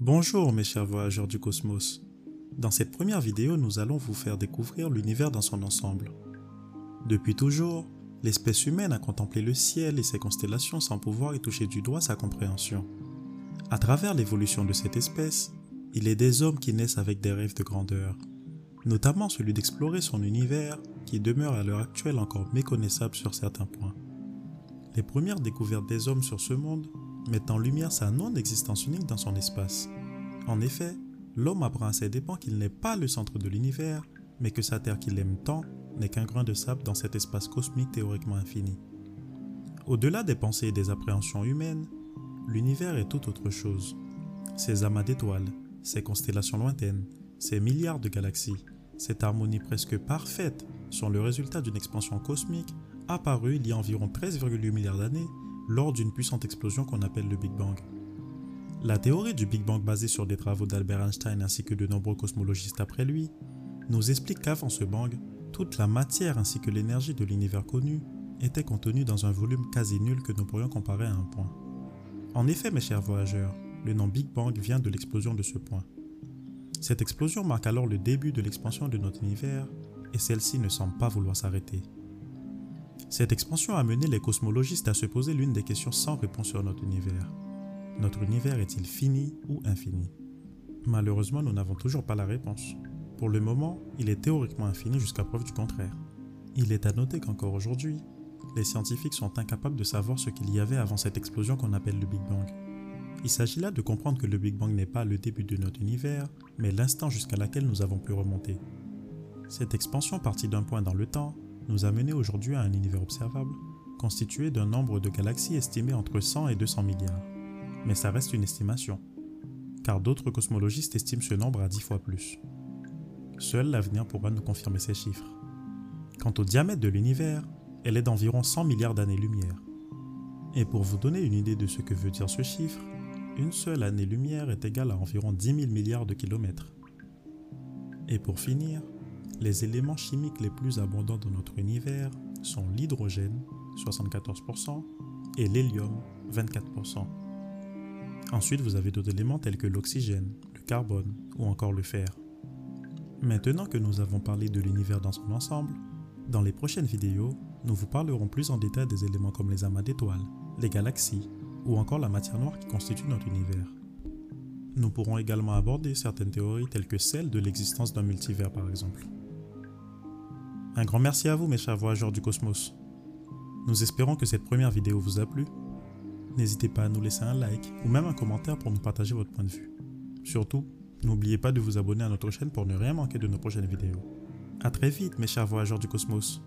Bonjour mes chers voyageurs du cosmos. Dans cette première vidéo, nous allons vous faire découvrir l'univers dans son ensemble. Depuis toujours, l'espèce humaine a contemplé le ciel et ses constellations sans pouvoir y toucher du doigt sa compréhension. À travers l'évolution de cette espèce, il est des hommes qui naissent avec des rêves de grandeur, notamment celui d'explorer son univers qui demeure à l'heure actuelle encore méconnaissable sur certains points. Les premières découvertes des hommes sur ce monde mettent en lumière sa non-existence unique dans son espace. En effet, l'homme apprend à ses dépens qu'il n'est pas le centre de l'univers, mais que sa Terre qu'il aime tant n'est qu'un grain de sable dans cet espace cosmique théoriquement infini. Au-delà des pensées et des appréhensions humaines, l'univers est tout autre chose. Ses amas d'étoiles, ses constellations lointaines, ses milliards de galaxies, cette harmonie presque parfaite sont le résultat d'une expansion cosmique apparue il y a environ 13,8 milliards d'années lors d'une puissante explosion qu'on appelle le Big Bang. La théorie du Big Bang basée sur des travaux d'Albert Einstein ainsi que de nombreux cosmologistes après lui nous explique qu'avant ce bang, toute la matière ainsi que l'énergie de l'univers connu était contenue dans un volume quasi nul que nous pourrions comparer à un point. En effet, mes chers voyageurs, le nom Big Bang vient de l'explosion de ce point. Cette explosion marque alors le début de l'expansion de notre univers et celle-ci ne semble pas vouloir s'arrêter. Cette expansion a mené les cosmologistes à se poser l'une des questions sans réponse sur notre univers. Notre univers est-il fini ou infini? Malheureusement, nous n'avons toujours pas la réponse. Pour le moment, il est théoriquement infini jusqu'à preuve du contraire. Il est à noter qu'encore aujourd'hui, les scientifiques sont incapables de savoir ce qu'il y avait avant cette explosion qu'on appelle le Big Bang. Il s'agit là de comprendre que le Big Bang n'est pas le début de notre univers, mais l'instant jusqu'à laquelle nous avons pu remonter. Cette expansion partie d'un point dans le temps nous a mené aujourd'hui à un univers observable, constitué d'un nombre de galaxies estimé entre 100 et 200 milliards. Mais ça reste une estimation, car d'autres cosmologistes estiment ce nombre à 10 fois plus. Seul l'avenir pourra nous confirmer ces chiffres. Quant au diamètre de l'univers, elle est d'environ 100 milliards d'années-lumière. Et pour vous donner une idée de ce que veut dire ce chiffre, une seule année-lumière est égale à environ 10 000 milliards de kilomètres. Et pour finir, les éléments chimiques les plus abondants de notre univers sont l'hydrogène, 74%, et l'hélium, 24%. Ensuite, vous avez d'autres éléments tels que l'oxygène, le carbone ou encore le fer. Maintenant que nous avons parlé de l'univers dans son ensemble, dans les prochaines vidéos, nous vous parlerons plus en détail des éléments comme les amas d'étoiles, les galaxies ou encore la matière noire qui constitue notre univers. Nous pourrons également aborder certaines théories telles que celle de l'existence d'un multivers par exemple. Un grand merci à vous mes chers voyageurs du cosmos. Nous espérons que cette première vidéo vous a plu. N'hésitez pas à nous laisser un like ou même un commentaire pour nous partager votre point de vue. Surtout, n'oubliez pas de vous abonner à notre chaîne pour ne rien manquer de nos prochaines vidéos. A très vite mes chers voyageurs du cosmos.